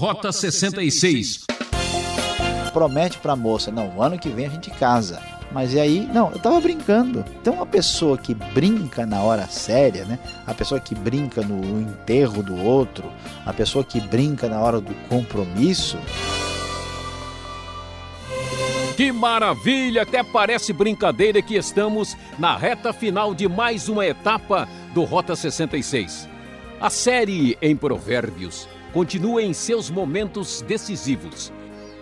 Rota 66. Promete para a moça, não, o ano que vem a gente casa. Mas e aí, não, eu tava brincando. Então a pessoa que brinca na hora séria, né? A pessoa que brinca no enterro do outro, a pessoa que brinca na hora do compromisso. Que maravilha! Até parece brincadeira que estamos na reta final de mais uma etapa do Rota 66. A série em Provérbios continua em seus momentos decisivos.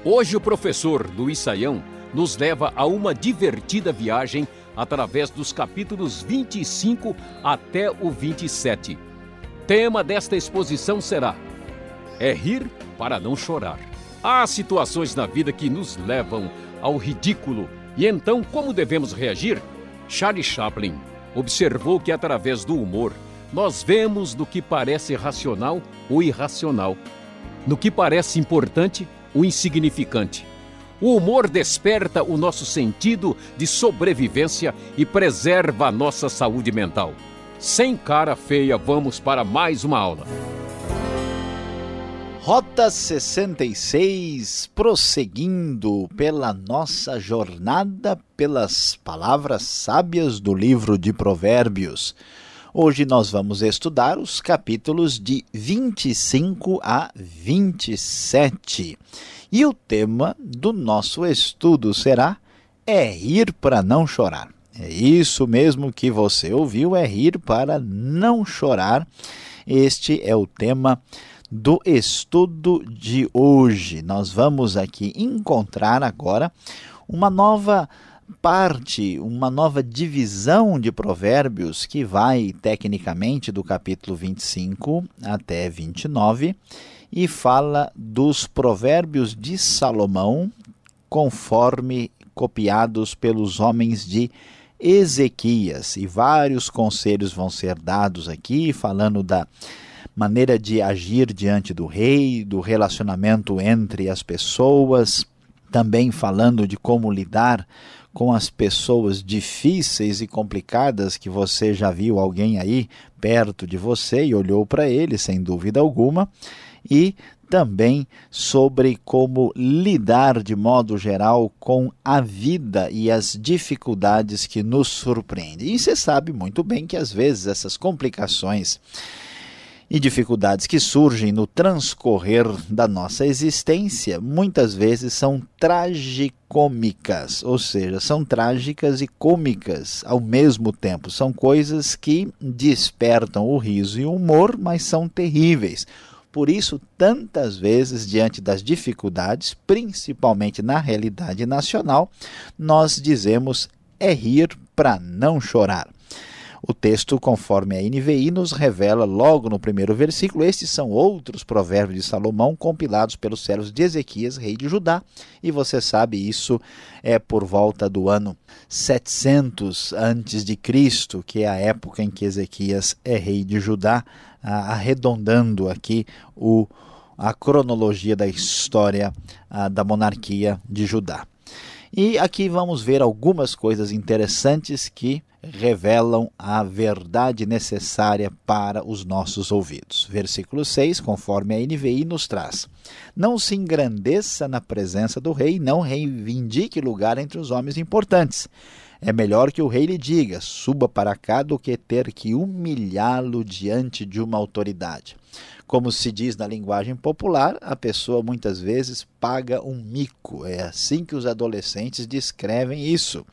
Hoje o professor Luiz Saião nos leva a uma divertida viagem através dos capítulos 25 até o 27. Tema desta exposição será: É rir para não chorar. Há situações na vida que nos levam ao ridículo e então como devemos reagir? Charlie Chaplin observou que através do humor nós vemos no que parece racional o irracional, no que parece importante o insignificante o humor desperta o nosso sentido de sobrevivência e preserva a nossa saúde mental. Sem cara feia, vamos para mais uma aula. Rota 66, prosseguindo pela nossa jornada pelas palavras sábias do livro de Provérbios. Hoje nós vamos estudar os capítulos de 25 a 27. E o tema do nosso estudo será É rir para não chorar. É isso mesmo que você ouviu, é rir para não chorar. Este é o tema do estudo de hoje. Nós vamos aqui encontrar agora uma nova parte, uma nova divisão de provérbios que vai tecnicamente do capítulo 25 até 29 e fala dos provérbios de Salomão, conforme copiados pelos homens de Ezequias. E vários conselhos vão ser dados aqui, falando da maneira de agir diante do rei, do relacionamento entre as pessoas, também falando de como lidar com as pessoas difíceis e complicadas que você já viu alguém aí perto de você e olhou para ele, sem dúvida alguma e também sobre como lidar de modo geral com a vida e as dificuldades que nos surpreendem. E você sabe muito bem que às vezes essas complicações e dificuldades que surgem no transcorrer da nossa existência muitas vezes são tragicômicas, ou seja, são trágicas e cômicas ao mesmo tempo. São coisas que despertam o riso e o humor, mas são terríveis. Por isso, tantas vezes, diante das dificuldades, principalmente na realidade nacional, nós dizemos é rir para não chorar. O texto, conforme a NVI, nos revela logo no primeiro versículo: estes são outros provérbios de Salomão compilados pelos servos de Ezequias, rei de Judá. E você sabe, isso é por volta do ano 700 antes de Cristo, que é a época em que Ezequias é rei de Judá, arredondando aqui o, a cronologia da história da monarquia de Judá. E aqui vamos ver algumas coisas interessantes que revelam a verdade necessária para os nossos ouvidos. Versículo 6, conforme a NVI nos traz: Não se engrandeça na presença do rei, não reivindique lugar entre os homens importantes. É melhor que o rei lhe diga: suba para cá, do que ter que humilhá-lo diante de uma autoridade. Como se diz na linguagem popular, a pessoa muitas vezes paga um mico. É assim que os adolescentes descrevem isso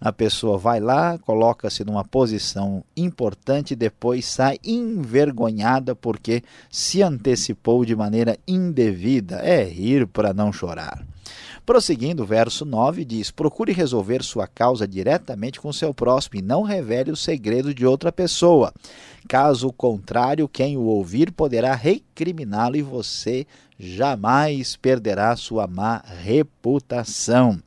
a pessoa vai lá, coloca-se numa posição importante depois sai envergonhada porque se antecipou de maneira indevida. É rir para não chorar. Prosseguindo, o verso 9 diz: Procure resolver sua causa diretamente com seu próximo e não revele o segredo de outra pessoa. Caso contrário, quem o ouvir poderá recriminá-lo e você jamais perderá sua má reputação.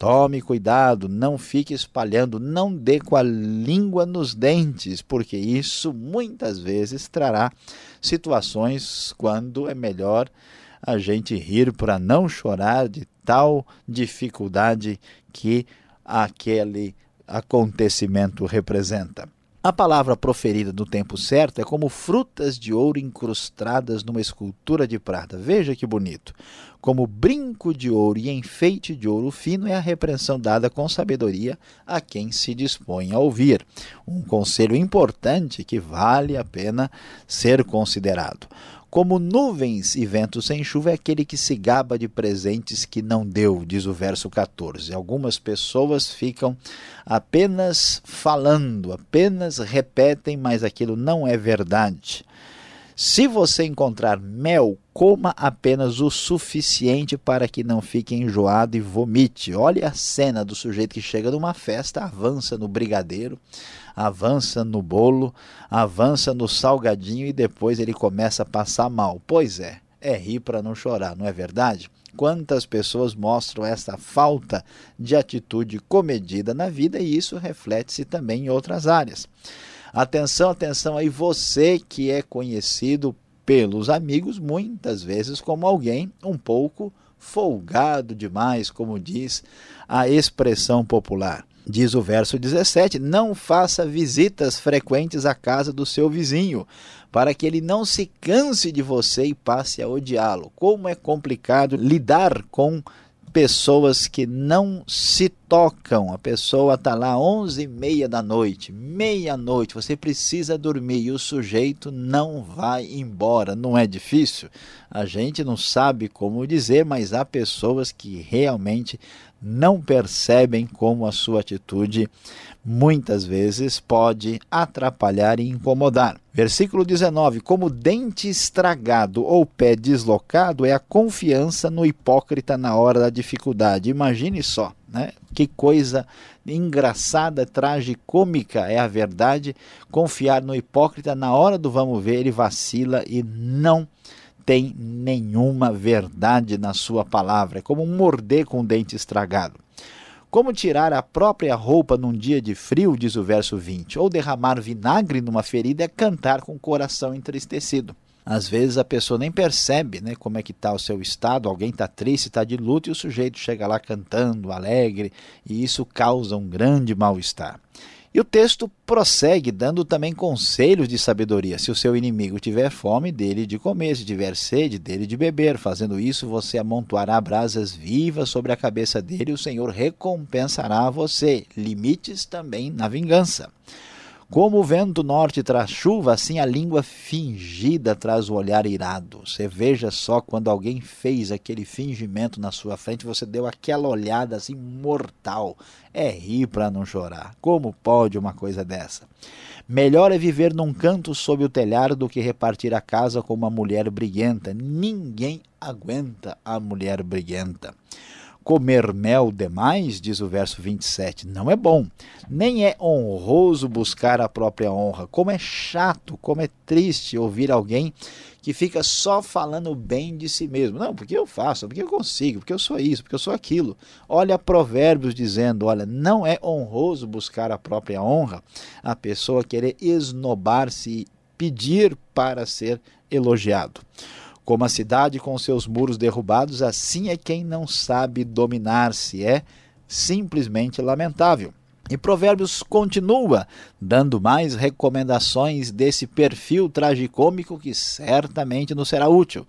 Tome cuidado, não fique espalhando, não dê com a língua nos dentes, porque isso muitas vezes trará situações quando é melhor a gente rir para não chorar de tal dificuldade que aquele acontecimento representa. A palavra proferida no tempo certo é como frutas de ouro incrustadas numa escultura de prata. Veja que bonito. Como brinco de ouro e enfeite de ouro fino é a repreensão dada com sabedoria a quem se dispõe a ouvir. Um conselho importante que vale a pena ser considerado. Como nuvens e ventos sem chuva é aquele que se gaba de presentes que não deu, diz o verso 14. Algumas pessoas ficam apenas falando, apenas repetem, mas aquilo não é verdade. Se você encontrar mel, coma apenas o suficiente para que não fique enjoado e vomite. Olha a cena do sujeito que chega numa festa, avança no brigadeiro, avança no bolo, avança no salgadinho e depois ele começa a passar mal. Pois é, é rir para não chorar, não é verdade? Quantas pessoas mostram essa falta de atitude comedida na vida e isso reflete-se também em outras áreas. Atenção, atenção aí, você que é conhecido pelos amigos muitas vezes como alguém um pouco folgado demais, como diz a expressão popular. Diz o verso 17: Não faça visitas frequentes à casa do seu vizinho, para que ele não se canse de você e passe a odiá-lo. Como é complicado lidar com pessoas que não se tocam. A pessoa está lá onze e meia da noite, meia-noite, você precisa dormir e o sujeito não vai embora. Não é difícil? A gente não sabe como dizer, mas há pessoas que realmente não percebem como a sua atitude muitas vezes pode atrapalhar e incomodar. Versículo 19: Como dente estragado ou pé deslocado é a confiança no hipócrita na hora da dificuldade. Imagine só, né? Que coisa engraçada, tragicômica é a verdade. Confiar no hipócrita na hora do vamos ver, ele vacila e não tem nenhuma verdade na sua palavra. É como morder com o dente estragado. Como tirar a própria roupa num dia de frio, diz o verso 20, ou derramar vinagre numa ferida é cantar com o coração entristecido. Às vezes a pessoa nem percebe né, como é que está o seu estado, alguém está triste, está de luto e o sujeito chega lá cantando, alegre, e isso causa um grande mal-estar. E o texto prossegue dando também conselhos de sabedoria. Se o seu inimigo tiver fome, dele de comer, se tiver sede, dele de beber. Fazendo isso, você amontoará brasas vivas sobre a cabeça dele e o Senhor recompensará você. Limites também na vingança. Como o vento norte traz chuva, assim a língua fingida traz o olhar irado. Você veja só quando alguém fez aquele fingimento na sua frente, você deu aquela olhada assim mortal. É rir para não chorar. Como pode uma coisa dessa? Melhor é viver num canto sob o telhado do que repartir a casa com uma mulher briguenta. Ninguém aguenta a mulher briguenta. Comer mel demais, diz o verso 27, não é bom. Nem é honroso buscar a própria honra. Como é chato, como é triste ouvir alguém que fica só falando bem de si mesmo. Não, porque eu faço, porque eu consigo, porque eu sou isso, porque eu sou aquilo. Olha Provérbios dizendo: olha, não é honroso buscar a própria honra, a pessoa querer esnobar-se e pedir para ser elogiado. Como a cidade com seus muros derrubados, assim é quem não sabe dominar-se. É simplesmente lamentável. E Provérbios continua dando mais recomendações desse perfil tragicômico que certamente nos será útil.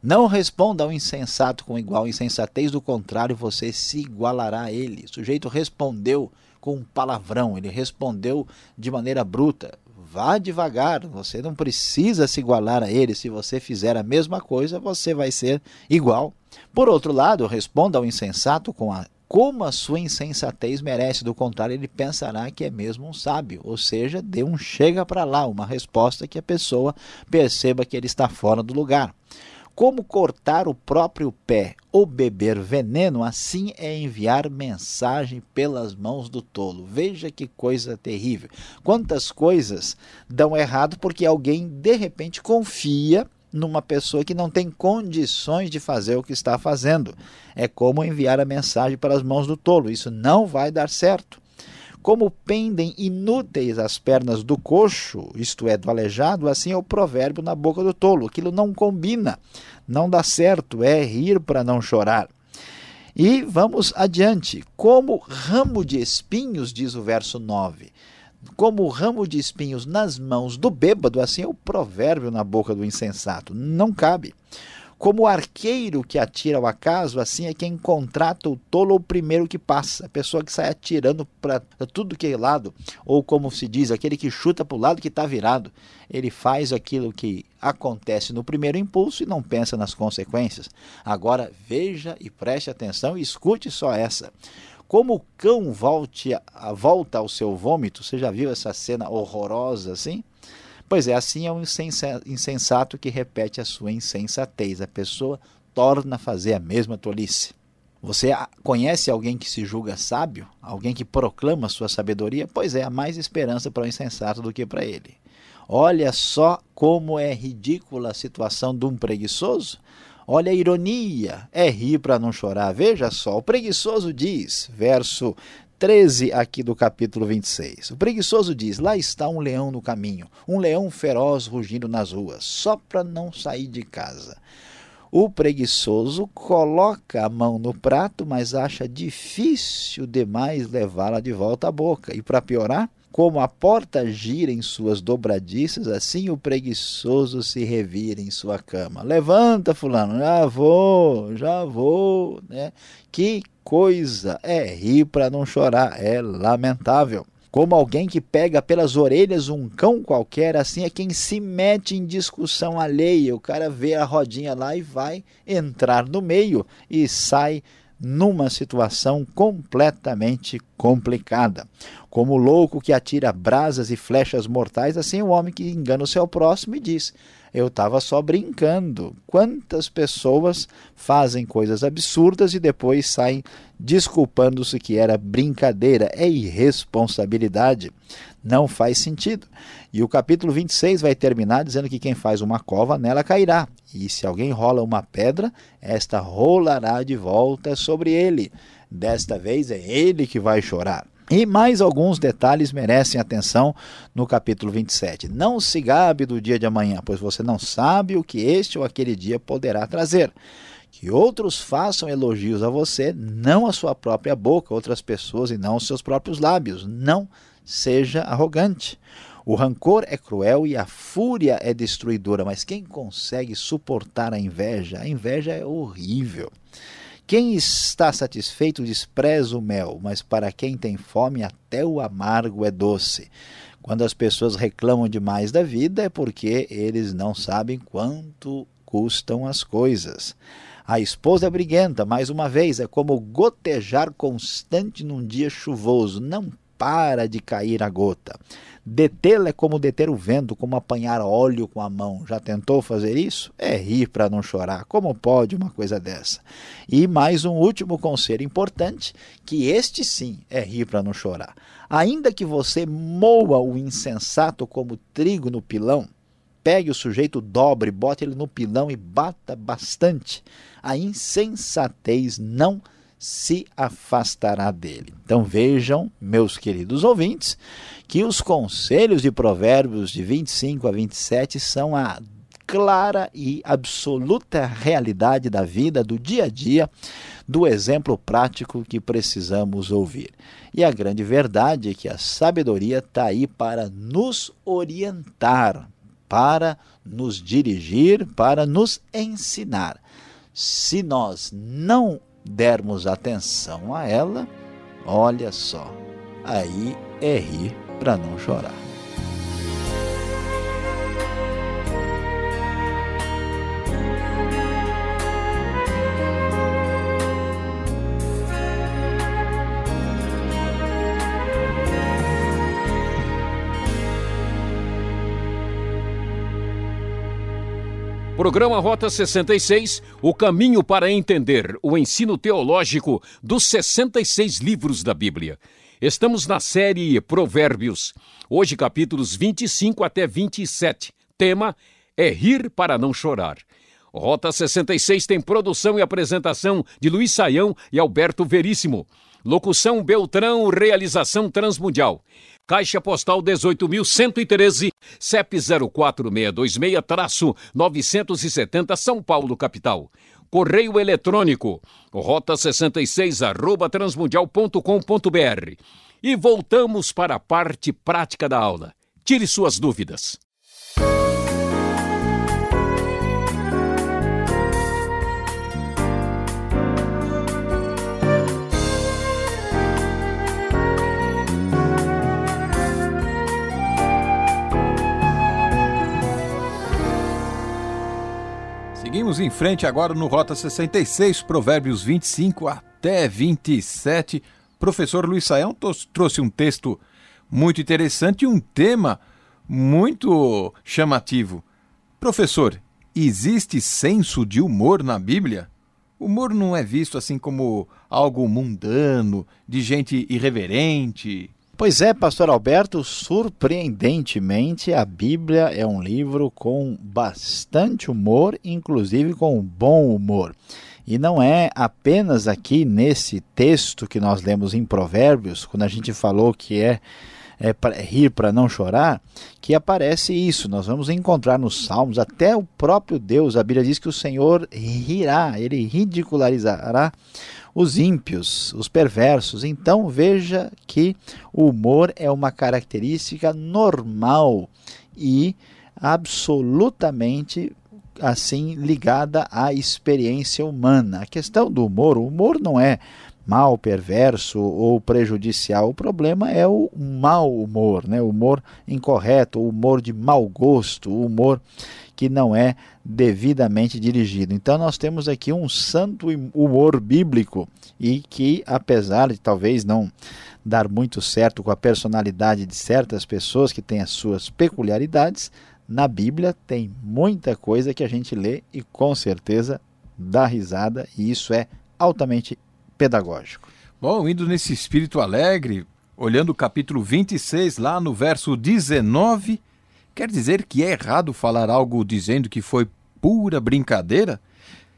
Não responda ao insensato com igual insensatez, do contrário, você se igualará a ele. O sujeito respondeu com um palavrão, ele respondeu de maneira bruta vá devagar, você não precisa se igualar a ele. Se você fizer a mesma coisa, você vai ser igual. Por outro lado, responda ao insensato com a como a sua insensatez merece, do contrário, ele pensará que é mesmo um sábio, ou seja, dê um chega para lá, uma resposta que a pessoa perceba que ele está fora do lugar. Como cortar o próprio pé ou beber veneno, assim é enviar mensagem pelas mãos do tolo. Veja que coisa terrível. Quantas coisas dão errado porque alguém de repente confia numa pessoa que não tem condições de fazer o que está fazendo. É como enviar a mensagem para as mãos do tolo. Isso não vai dar certo. Como pendem inúteis as pernas do coxo, isto é, do aleijado, assim é o provérbio na boca do tolo. Aquilo não combina, não dá certo, é rir para não chorar. E vamos adiante. Como ramo de espinhos, diz o verso 9. Como ramo de espinhos nas mãos do bêbado, assim é o provérbio na boca do insensato. Não cabe. Como o arqueiro que atira ao acaso, assim é quem contrata o tolo o primeiro que passa, a pessoa que sai atirando para tudo que é lado, ou como se diz, aquele que chuta para o lado que está virado. Ele faz aquilo que acontece no primeiro impulso e não pensa nas consequências. Agora veja e preste atenção e escute só essa. Como o cão volte volta ao seu vômito, você já viu essa cena horrorosa assim? Pois é, assim é um insensato que repete a sua insensatez. A pessoa torna a fazer a mesma tolice. Você conhece alguém que se julga sábio? Alguém que proclama sua sabedoria? Pois é, há mais esperança para o insensato do que para ele. Olha só como é ridícula a situação de um preguiçoso. Olha a ironia, é rir para não chorar. Veja só, o preguiçoso diz, verso 13 aqui do capítulo 26. O preguiçoso diz: Lá está um leão no caminho, um leão feroz rugindo nas ruas, só para não sair de casa. O preguiçoso coloca a mão no prato, mas acha difícil demais levá-la de volta à boca. E para piorar, como a porta gira em suas dobradiças, assim o preguiçoso se revira em sua cama. Levanta, fulano, já vou, já vou, né? Que coisa, é rir para não chorar, é lamentável. Como alguém que pega pelas orelhas um cão qualquer, assim é quem se mete em discussão alheia. O cara vê a rodinha lá e vai entrar no meio e sai numa situação completamente complicada. Como o louco que atira brasas e flechas mortais, assim o homem que engana o seu próximo e diz: Eu estava só brincando. Quantas pessoas fazem coisas absurdas e depois saem desculpando-se que era brincadeira? É irresponsabilidade. Não faz sentido. E o capítulo 26 vai terminar dizendo que quem faz uma cova, nela cairá. E se alguém rola uma pedra, esta rolará de volta sobre ele. Desta vez é ele que vai chorar. E mais alguns detalhes merecem atenção no capítulo 27. Não se gabe do dia de amanhã, pois você não sabe o que este ou aquele dia poderá trazer. Que outros façam elogios a você, não a sua própria boca, outras pessoas e não os seus próprios lábios. Não seja arrogante. O rancor é cruel e a fúria é destruidora, mas quem consegue suportar a inveja? A inveja é horrível. Quem está satisfeito despreza o mel, mas para quem tem fome, até o amargo é doce. Quando as pessoas reclamam demais da vida, é porque eles não sabem quanto custam as coisas. A esposa é briguenta, mais uma vez, é como gotejar constante num dia chuvoso, não para de cair a gota. Detê-la é como deter o vento, como apanhar óleo com a mão. Já tentou fazer isso? É rir para não chorar. Como pode uma coisa dessa? E mais um último conselho importante, que este sim é rir para não chorar. Ainda que você moa o insensato como trigo no pilão, pegue o sujeito, dobre, bote ele no pilão e bata bastante. A insensatez não se afastará dele. Então vejam, meus queridos ouvintes, que os conselhos de Provérbios de 25 a 27 são a clara e absoluta realidade da vida, do dia a dia, do exemplo prático que precisamos ouvir. E a grande verdade é que a sabedoria está aí para nos orientar, para nos dirigir, para nos ensinar. Se nós não dermos atenção a ela, olha só, aí é rir para não chorar. Programa Rota 66, o caminho para entender o ensino teológico dos 66 livros da Bíblia. Estamos na série Provérbios, hoje capítulos 25 até 27. Tema é rir para não chorar. Rota 66 tem produção e apresentação de Luiz Saião e Alberto Veríssimo. Locução Beltrão, realização Transmundial. Caixa Postal 18.113, CEP 04626-970 São Paulo, capital. Correio eletrônico, rota 66 arroba transmundial.com.br. e voltamos para a parte prática da aula. Tire suas dúvidas. Seguimos em frente agora no Rota 66, Provérbios 25 até 27. Professor Luiz Saião trouxe um texto muito interessante e um tema muito chamativo. Professor, existe senso de humor na Bíblia? Humor não é visto assim como algo mundano, de gente irreverente, Pois é, pastor Alberto, surpreendentemente a Bíblia é um livro com bastante humor, inclusive com bom humor. E não é apenas aqui nesse texto que nós lemos em Provérbios, quando a gente falou que é, é pra, rir para não chorar, que aparece isso. Nós vamos encontrar nos Salmos, até o próprio Deus, a Bíblia diz que o Senhor rirá, ele ridicularizará os ímpios, os perversos. Então veja que o humor é uma característica normal e absolutamente assim ligada à experiência humana. A questão do humor, o humor não é mal, perverso ou prejudicial. O problema é o mau humor, né? o humor incorreto, o humor de mau gosto, o humor que não é devidamente dirigido. Então nós temos aqui um santo humor bíblico e que apesar de talvez não dar muito certo com a personalidade de certas pessoas que têm as suas peculiaridades, na Bíblia tem muita coisa que a gente lê e com certeza dá risada e isso é altamente pedagógico. Bom, indo nesse espírito alegre, olhando o capítulo 26, lá no verso 19, quer dizer que é errado falar algo dizendo que foi pura brincadeira?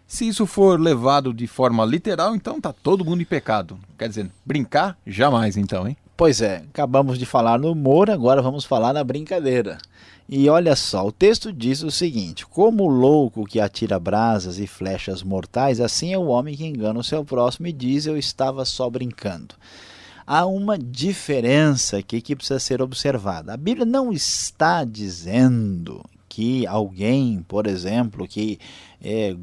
Se isso for levado de forma literal, então tá todo mundo em pecado. Quer dizer, brincar jamais então, hein? Pois é, acabamos de falar no humor, agora vamos falar na brincadeira. E olha só, o texto diz o seguinte: Como o louco que atira brasas e flechas mortais, assim é o homem que engana o seu próximo e diz: Eu estava só brincando. Há uma diferença aqui que precisa ser observada. A Bíblia não está dizendo que alguém, por exemplo, que é,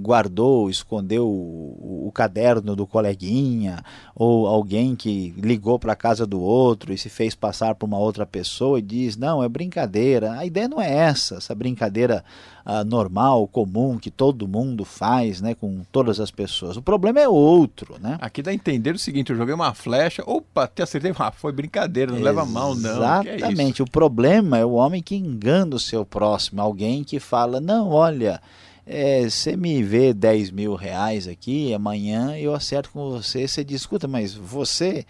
guardou, escondeu o, o, caderno do coleguinha, ou alguém que ligou para a casa do outro e se fez passar por uma outra pessoa e diz: não, é brincadeira. A ideia não é essa, essa brincadeira ah, normal, comum, que todo mundo faz né, com todas as pessoas. O problema é outro. Né? Aqui dá a entender o seguinte: eu joguei uma flecha, opa, te acertei, ah, foi brincadeira, não Exatamente. leva mal, não. É Exatamente, é o problema é o homem que engana o seu próximo, alguém que fala: não, olha é, você me vê 10 mil reais aqui, amanhã eu acerto com você, você diz, escuta, mas você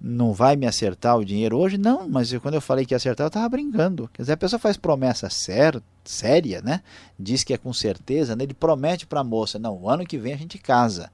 não vai me acertar o dinheiro hoje? Não, mas quando eu falei que ia acertar, eu estava brincando. Quer dizer, a pessoa faz promessa séria, séria, né? Diz que é com certeza, né? ele promete para a moça, não, o ano que vem a gente casa.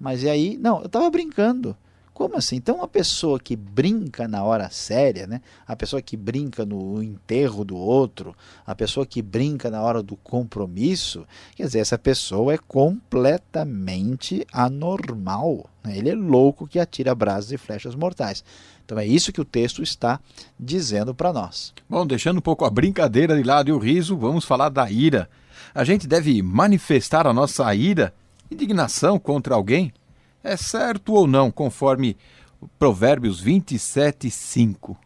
Mas e aí, não, eu estava brincando. Como assim? Então, uma pessoa que brinca na hora séria, né? a pessoa que brinca no enterro do outro, a pessoa que brinca na hora do compromisso, quer dizer, essa pessoa é completamente anormal. Né? Ele é louco que atira brasas e flechas mortais. Então, é isso que o texto está dizendo para nós. Bom, deixando um pouco a brincadeira de lado e o riso, vamos falar da ira. A gente deve manifestar a nossa ira, indignação contra alguém é certo ou não, conforme Provérbios 27, 5?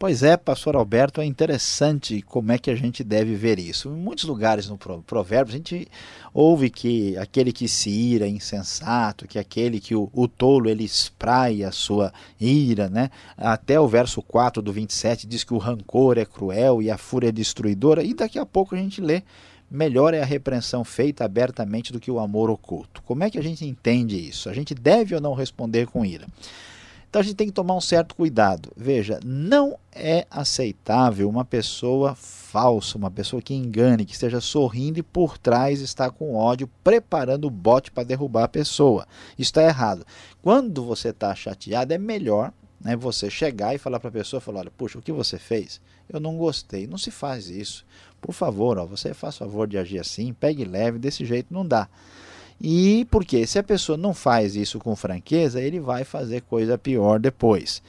Pois é, pastor Alberto, é interessante como é que a gente deve ver isso. Em muitos lugares no Provérbios a gente ouve que aquele que se ira é insensato, que aquele que o, o tolo ele espraia a sua ira, né? Até o verso 4 do 27 diz que o rancor é cruel e a fúria é destruidora, e daqui a pouco a gente lê melhor é a repreensão feita abertamente do que o amor oculto. Como é que a gente entende isso? A gente deve ou não responder com ira? Então a gente tem que tomar um certo cuidado. Veja, não é aceitável uma pessoa falsa, uma pessoa que engane, que esteja sorrindo e por trás está com ódio, preparando o bote para derrubar a pessoa. Isso está errado. Quando você está chateado, é melhor né, você chegar e falar para a pessoa, falar, olha, puxa, o que você fez? Eu não gostei. Não se faz isso. Por favor, ó, você faz favor de agir assim, pegue leve, desse jeito não dá. E porque se a pessoa não faz isso com franqueza, ele vai fazer coisa pior depois.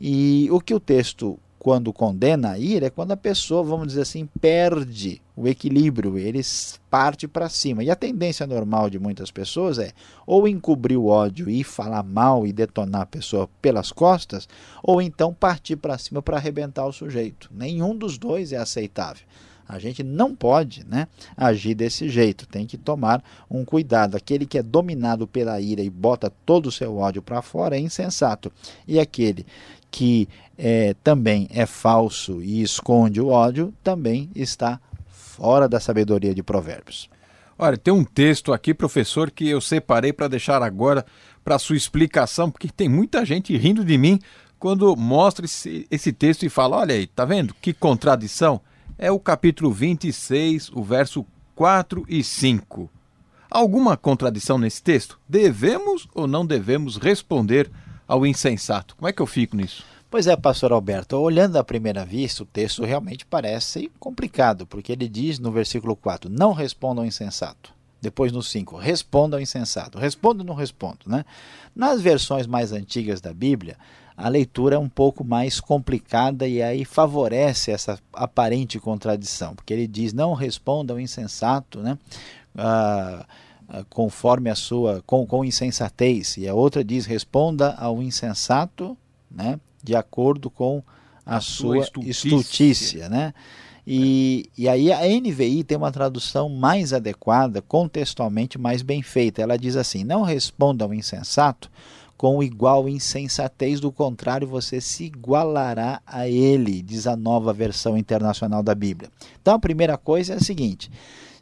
E o que o texto quando condena a ira é quando a pessoa, vamos dizer assim, perde o equilíbrio, ele parte para cima. E a tendência normal de muitas pessoas é ou encobrir o ódio e falar mal e detonar a pessoa pelas costas, ou então partir para cima para arrebentar o sujeito. Nenhum dos dois é aceitável. A gente não pode né, agir desse jeito, tem que tomar um cuidado. Aquele que é dominado pela ira e bota todo o seu ódio para fora é insensato. E aquele que é, também é falso e esconde o ódio, também está fora da sabedoria de Provérbios. Olha, tem um texto aqui, professor, que eu separei para deixar agora para sua explicação, porque tem muita gente rindo de mim quando mostra esse, esse texto e fala: olha aí, tá vendo que contradição? É o capítulo 26, o verso 4 e 5. Alguma contradição nesse texto? Devemos ou não devemos responder ao insensato. Como é que eu fico nisso? Pois é, pastor Alberto, olhando à primeira vista, o texto realmente parece complicado, porque ele diz no versículo 4: Não responda ao insensato. Depois no 5, responda ao insensato. Respondo ou não respondo, né? Nas versões mais antigas da Bíblia, a leitura é um pouco mais complicada e aí favorece essa aparente contradição, porque ele diz: Não responda ao insensato, né? Ah, ah, conforme a sua com, com insensatez e a outra diz responda ao insensato né de acordo com a, a sua, sua estultícia. né e, e aí a NVI tem uma tradução mais adequada, contextualmente mais bem feita. Ela diz assim: não responda ao insensato com igual insensatez, do contrário, você se igualará a ele, diz a nova versão internacional da Bíblia. Então a primeira coisa é a seguinte: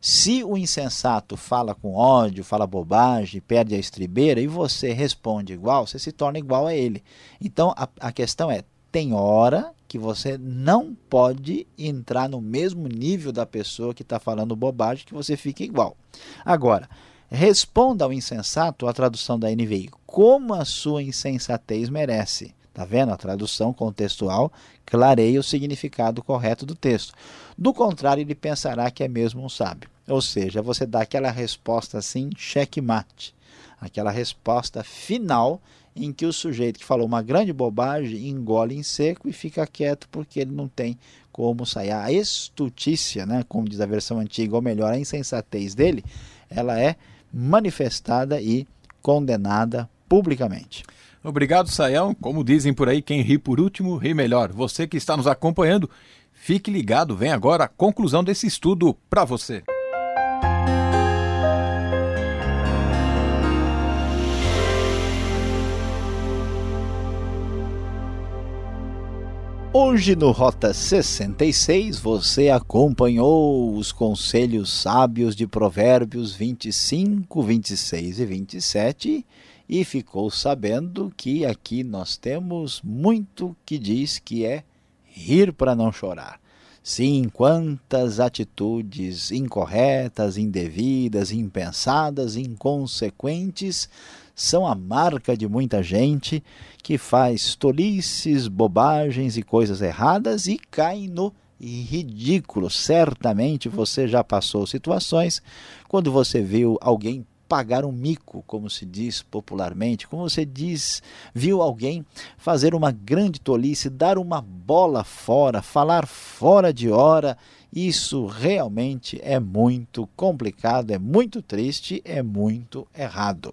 se o insensato fala com ódio, fala bobagem, perde a estribeira e você responde igual, você se torna igual a ele. Então a, a questão é: tem hora que você não pode entrar no mesmo nível da pessoa que está falando bobagem, que você fica igual. Agora, responda ao insensato, a tradução da NVI, como a sua insensatez merece. Está vendo? A tradução contextual clareia o significado correto do texto. Do contrário, ele pensará que é mesmo um sábio. Ou seja, você dá aquela resposta assim, checkmate. Aquela resposta final em que o sujeito que falou uma grande bobagem engole em seco e fica quieto porque ele não tem como sair. A estutícia, né, como diz a versão antiga, ou melhor, a insensatez dele, ela é manifestada e condenada publicamente. Obrigado, Saião. Como dizem por aí, quem ri por último, ri melhor. Você que está nos acompanhando, fique ligado, vem agora a conclusão desse estudo para você. Hoje no Rota 66 você acompanhou os conselhos sábios de Provérbios 25, 26 e 27 e ficou sabendo que aqui nós temos muito que diz que é rir para não chorar. Sim, quantas atitudes incorretas, indevidas, impensadas, inconsequentes são a marca de muita gente que faz tolices, bobagens e coisas erradas e cai no ridículo. Certamente você já passou situações quando você viu alguém pagar um mico, como se diz popularmente, como você diz, viu alguém fazer uma grande tolice, dar uma bola fora, falar fora de hora, isso realmente é muito complicado, é muito triste, é muito errado.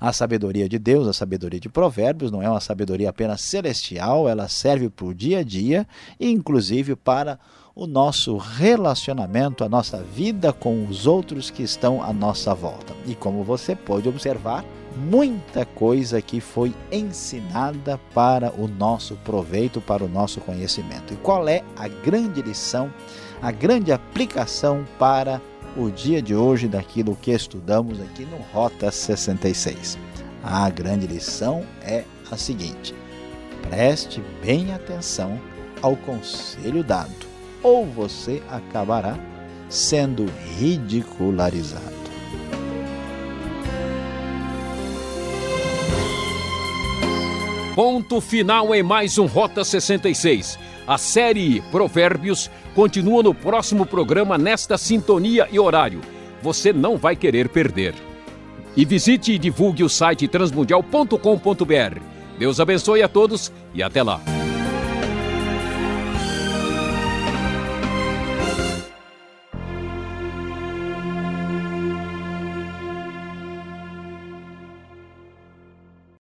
A sabedoria de Deus, a sabedoria de Provérbios, não é uma sabedoria apenas celestial, ela serve para o dia a dia inclusive, para o nosso relacionamento, a nossa vida com os outros que estão à nossa volta. E como você pode observar, muita coisa que foi ensinada para o nosso proveito, para o nosso conhecimento. E qual é a grande lição, a grande aplicação para o dia de hoje daquilo que estudamos aqui no Rota 66? A grande lição é a seguinte: preste bem atenção ao conselho dado ou você acabará sendo ridicularizado. Ponto final em mais um Rota 66. A série Provérbios continua no próximo programa nesta sintonia e horário. Você não vai querer perder. E visite e divulgue o site transmundial.com.br Deus abençoe a todos e até lá.